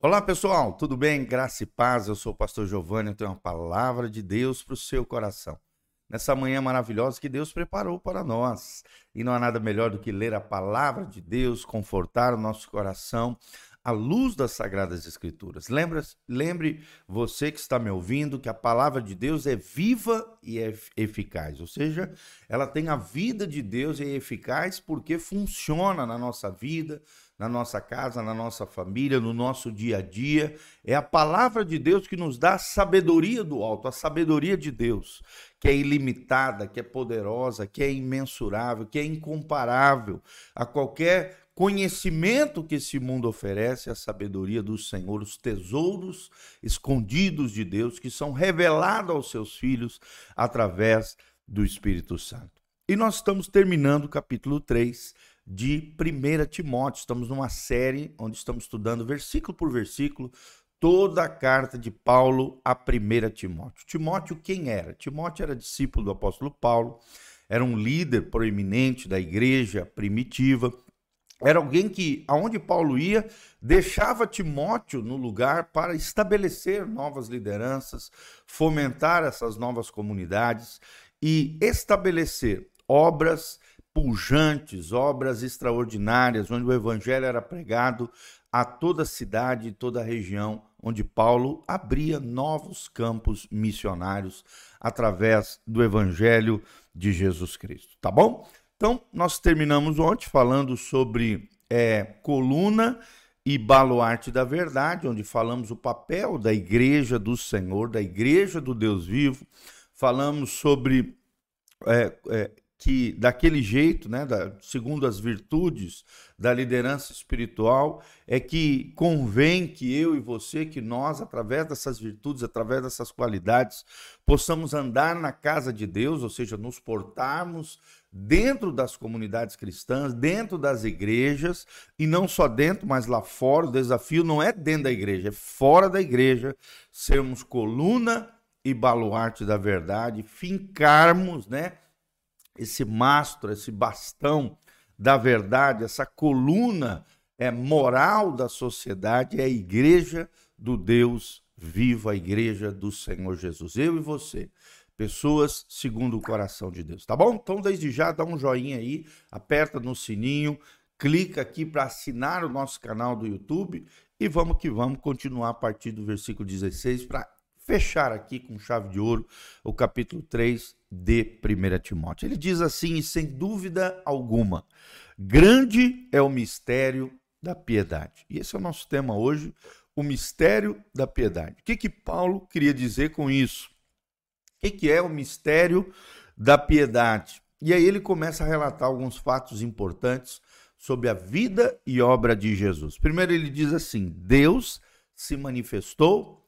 Olá pessoal, tudo bem? Graça e paz, eu sou o pastor Giovanni, eu tenho uma palavra de Deus para o seu coração. Nessa manhã maravilhosa que Deus preparou para nós. E não há nada melhor do que ler a palavra de Deus, confortar o nosso coração à luz das Sagradas Escrituras. Lembra, lembre você que está me ouvindo que a palavra de Deus é viva e é eficaz, ou seja, ela tem a vida de Deus e é eficaz porque funciona na nossa vida, na nossa casa, na nossa família, no nosso dia a dia. É a palavra de Deus que nos dá a sabedoria do alto, a sabedoria de Deus, que é ilimitada, que é poderosa, que é imensurável, que é incomparável a qualquer conhecimento que esse mundo oferece, a sabedoria do Senhor, os tesouros escondidos de Deus que são revelados aos seus filhos através do Espírito Santo. E nós estamos terminando o capítulo 3 de 1 Timóteo. Estamos numa série onde estamos estudando versículo por versículo toda a carta de Paulo a 1 Timóteo. Timóteo quem era? Timóteo era discípulo do apóstolo Paulo, era um líder proeminente da igreja primitiva, era alguém que, aonde Paulo ia, deixava Timóteo no lugar para estabelecer novas lideranças, fomentar essas novas comunidades e estabelecer obras pujantes, obras extraordinárias, onde o evangelho era pregado a toda a cidade e toda a região, onde Paulo abria novos campos missionários através do evangelho de Jesus Cristo. Tá bom? Então, nós terminamos ontem falando sobre é, coluna e baluarte da verdade, onde falamos o papel da igreja do Senhor, da igreja do Deus vivo, falamos sobre é, é, que daquele jeito, né, da, segundo as virtudes da liderança espiritual, é que convém que eu e você, que nós, através dessas virtudes, através dessas qualidades, possamos andar na casa de Deus, ou seja, nos portarmos dentro das comunidades cristãs, dentro das igrejas, e não só dentro, mas lá fora. O desafio não é dentro da igreja, é fora da igreja, sermos coluna e baluarte da verdade, fincarmos, né? Esse mastro, esse bastão da verdade, essa coluna é moral da sociedade é a igreja do Deus vivo, a igreja do Senhor Jesus. Eu e você, pessoas segundo o coração de Deus, tá bom? Então, desde já, dá um joinha aí, aperta no sininho, clica aqui para assinar o nosso canal do YouTube e vamos que vamos continuar a partir do versículo 16 para fechar aqui com chave de ouro o capítulo 3 de 1 Timóteo. Ele diz assim, sem dúvida alguma, grande é o mistério da piedade. E esse é o nosso tema hoje, o mistério da piedade. O que, que Paulo queria dizer com isso? O que, que é o mistério da piedade? E aí ele começa a relatar alguns fatos importantes sobre a vida e obra de Jesus. Primeiro ele diz assim: Deus se manifestou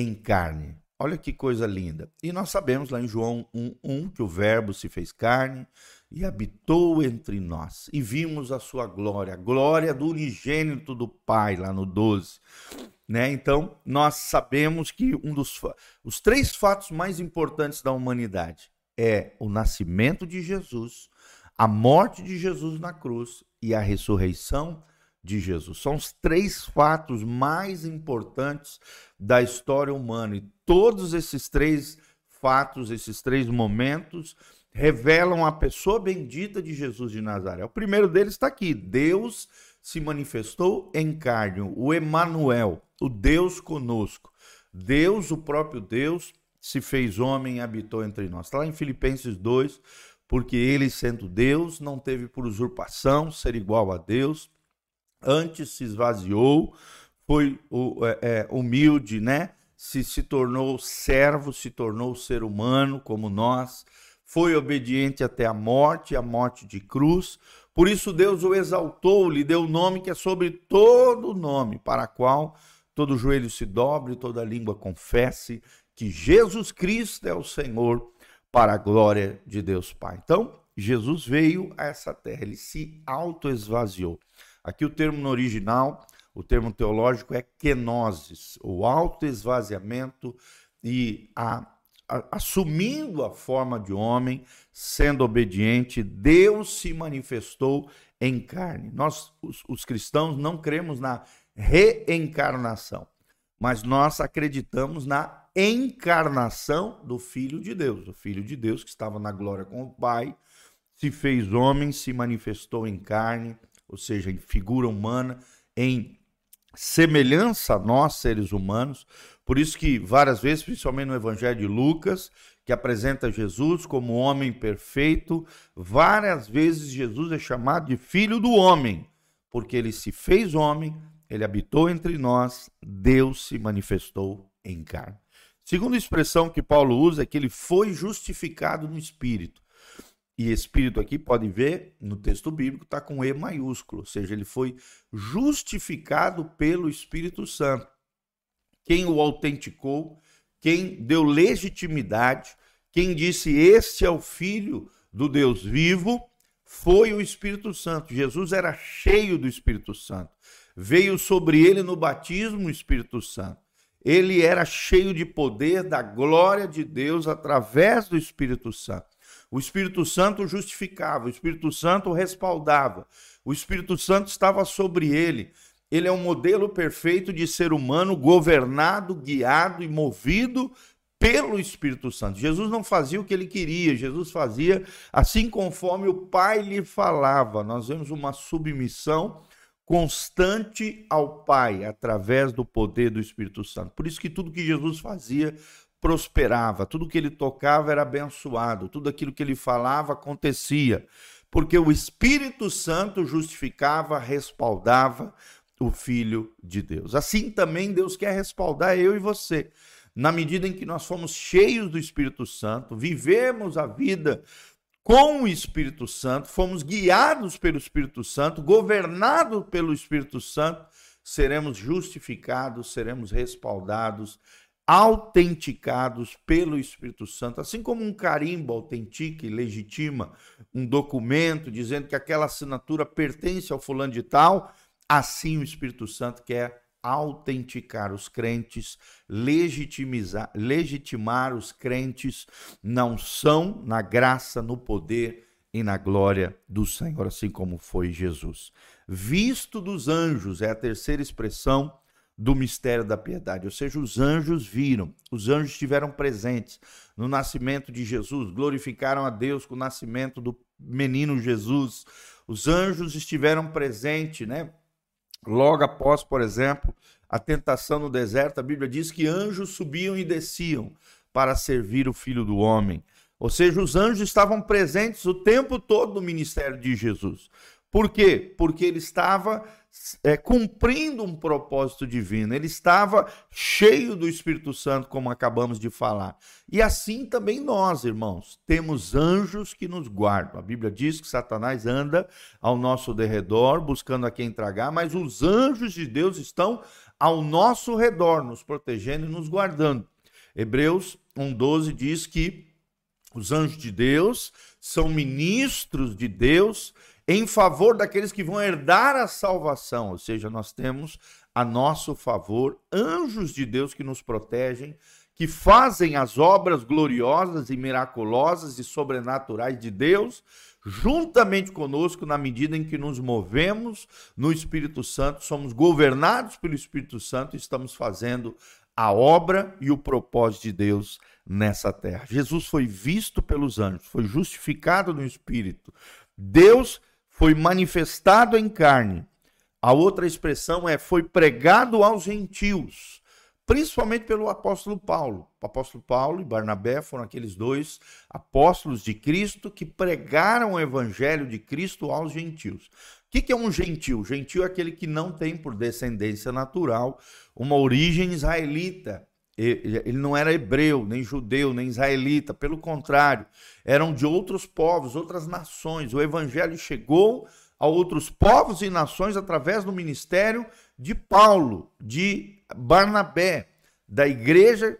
em carne. Olha que coisa linda. E nós sabemos lá em João 1:1 que o Verbo se fez carne e habitou entre nós. E vimos a sua glória, a glória do unigênito do Pai, lá no 12. Né? Então, nós sabemos que um dos os três fatos mais importantes da humanidade é o nascimento de Jesus, a morte de Jesus na cruz e a ressurreição de Jesus. São os três fatos mais importantes da história humana e todos esses três fatos, esses três momentos revelam a pessoa bendita de Jesus de Nazaré. O primeiro deles está aqui: Deus se manifestou em carne, o Emanuel, o Deus conosco. Deus, o próprio Deus, se fez homem e habitou entre nós. Está lá em Filipenses 2, porque ele, sendo Deus, não teve por usurpação ser igual a Deus, antes se esvaziou, foi é, é, humilde, né? Se, se tornou servo, se tornou ser humano como nós, foi obediente até a morte, a morte de cruz. Por isso Deus o exaltou, lhe deu o nome que é sobre todo nome, para qual todo joelho se dobre, toda língua confesse que Jesus Cristo é o Senhor, para a glória de Deus Pai. Então, Jesus veio a essa terra, ele se auto-esvaziou. Aqui o termo no original, o termo teológico é kenosis, o autoesvaziamento e a, a, assumindo a forma de homem, sendo obediente, Deus se manifestou em carne. Nós, os, os cristãos, não cremos na reencarnação. Mas nós acreditamos na encarnação do Filho de Deus, o Filho de Deus que estava na glória com o Pai, se fez homem, se manifestou em carne, ou seja, em figura humana, em semelhança a nós, seres humanos. Por isso que várias vezes, principalmente no Evangelho de Lucas, que apresenta Jesus como homem perfeito, várias vezes Jesus é chamado de filho do homem, porque ele se fez homem, ele habitou entre nós, Deus se manifestou em carne. Segunda expressão que Paulo usa é que ele foi justificado no espírito. E espírito aqui pode ver no texto bíblico está com E maiúsculo, ou seja, ele foi justificado pelo Espírito Santo. Quem o autenticou, quem deu legitimidade, quem disse este é o filho do Deus vivo, foi o Espírito Santo. Jesus era cheio do Espírito Santo. Veio sobre ele no batismo o Espírito Santo. Ele era cheio de poder da glória de Deus através do Espírito Santo. O Espírito Santo justificava, o Espírito Santo respaldava, o Espírito Santo estava sobre ele. Ele é um modelo perfeito de ser humano governado, guiado e movido pelo Espírito Santo. Jesus não fazia o que ele queria, Jesus fazia assim conforme o Pai lhe falava. Nós vemos uma submissão constante ao Pai através do poder do Espírito Santo. Por isso que tudo que Jesus fazia prosperava, tudo que ele tocava era abençoado, tudo aquilo que ele falava acontecia, porque o Espírito Santo justificava, respaldava o Filho de Deus. Assim também Deus quer respaldar eu e você. Na medida em que nós fomos cheios do Espírito Santo, vivemos a vida com o Espírito Santo, fomos guiados pelo Espírito Santo, governados pelo Espírito Santo, seremos justificados, seremos respaldados, autenticados pelo Espírito Santo, assim como um carimbo autentica e legitima um documento dizendo que aquela assinatura pertence ao fulano de tal, assim o Espírito Santo quer autenticar os crentes, legitimizar, legitimar os crentes não são na graça, no poder e na glória do Senhor, assim como foi Jesus. Visto dos anjos é a terceira expressão do mistério da piedade, ou seja, os anjos viram, os anjos estiveram presentes no nascimento de Jesus, glorificaram a Deus com o nascimento do menino Jesus. Os anjos estiveram presentes, né? Logo após, por exemplo, a tentação no deserto, a Bíblia diz que anjos subiam e desciam para servir o filho do homem. Ou seja, os anjos estavam presentes o tempo todo no ministério de Jesus. Por quê? Porque ele estava é, cumprindo um propósito divino, ele estava cheio do Espírito Santo, como acabamos de falar. E assim também nós, irmãos, temos anjos que nos guardam. A Bíblia diz que Satanás anda ao nosso derredor, buscando a quem tragar, mas os anjos de Deus estão ao nosso redor, nos protegendo e nos guardando. Hebreus 1,12 diz que os anjos de Deus são ministros de Deus em favor daqueles que vão herdar a salvação, ou seja, nós temos a nosso favor anjos de Deus que nos protegem, que fazem as obras gloriosas e miraculosas e sobrenaturais de Deus, juntamente conosco, na medida em que nos movemos no Espírito Santo, somos governados pelo Espírito Santo e estamos fazendo a obra e o propósito de Deus nessa terra. Jesus foi visto pelos anjos, foi justificado no Espírito. Deus foi manifestado em carne. A outra expressão é foi pregado aos gentios, principalmente pelo apóstolo Paulo. O apóstolo Paulo e Barnabé foram aqueles dois apóstolos de Cristo que pregaram o evangelho de Cristo aos gentios. O que é um gentil? Gentil é aquele que não tem por descendência natural uma origem israelita. Ele não era hebreu, nem judeu, nem israelita, pelo contrário, eram de outros povos, outras nações. O evangelho chegou a outros povos e nações através do ministério de Paulo, de Barnabé, da igreja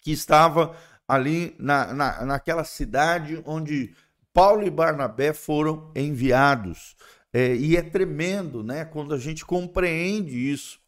que estava ali na, na, naquela cidade onde Paulo e Barnabé foram enviados. É, e é tremendo, né, quando a gente compreende isso.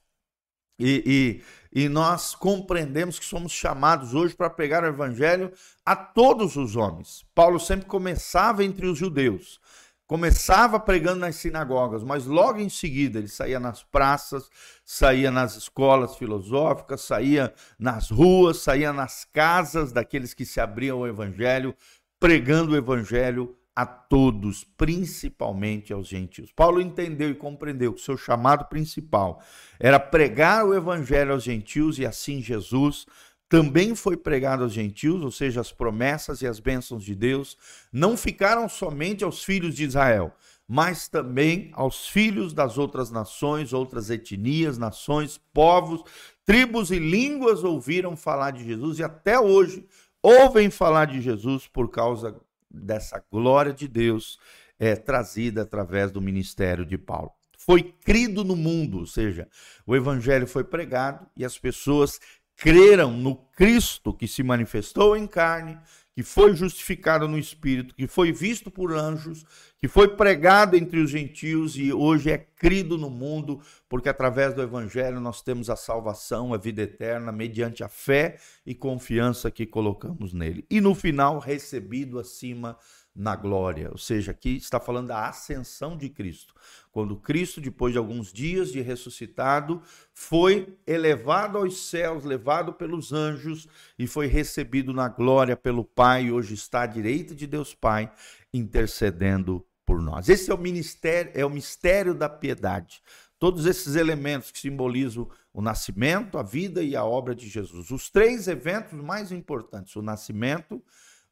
E, e, e, nós compreendemos que somos chamados hoje para pregar o evangelho a todos os homens. Paulo sempre começava entre os judeus. começava pregando nas sinagogas, mas logo em seguida ele saía nas praças, saía nas escolas filosóficas, saía nas ruas, saía nas casas daqueles que se abriam ao evangelho, pregando o evangelho a todos, principalmente aos gentios. Paulo entendeu e compreendeu que seu chamado principal era pregar o evangelho aos gentios e assim Jesus também foi pregado aos gentios, ou seja, as promessas e as bênçãos de Deus não ficaram somente aos filhos de Israel, mas também aos filhos das outras nações, outras etnias, nações, povos, tribos e línguas ouviram falar de Jesus e até hoje ouvem falar de Jesus por causa dessa glória de Deus é, trazida através do ministério de Paulo. Foi crido no mundo, ou seja, o evangelho foi pregado e as pessoas creram no Cristo que se manifestou em carne, que foi justificado no Espírito, que foi visto por anjos, que foi pregado entre os gentios e hoje é crido no mundo, porque através do Evangelho nós temos a salvação, a vida eterna, mediante a fé e confiança que colocamos nele. E no final, recebido acima na glória. Ou seja, aqui está falando da ascensão de Cristo. Quando Cristo, depois de alguns dias de ressuscitado, foi elevado aos céus, levado pelos anjos e foi recebido na glória pelo Pai, e hoje está à direita de Deus Pai, intercedendo por nós. Esse é o ministério, é o mistério da piedade. Todos esses elementos que simbolizam o nascimento, a vida e a obra de Jesus. Os três eventos mais importantes: o nascimento,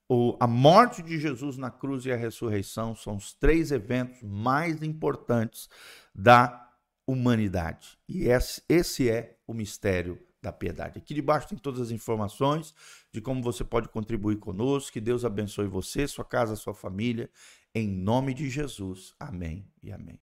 o, a morte de Jesus na cruz e a ressurreição são os três eventos mais importantes da humanidade. E esse, esse é o mistério da piedade. Aqui debaixo tem todas as informações de como você pode contribuir conosco. Que Deus abençoe você, sua casa, sua família. Em nome de Jesus. Amém e amém.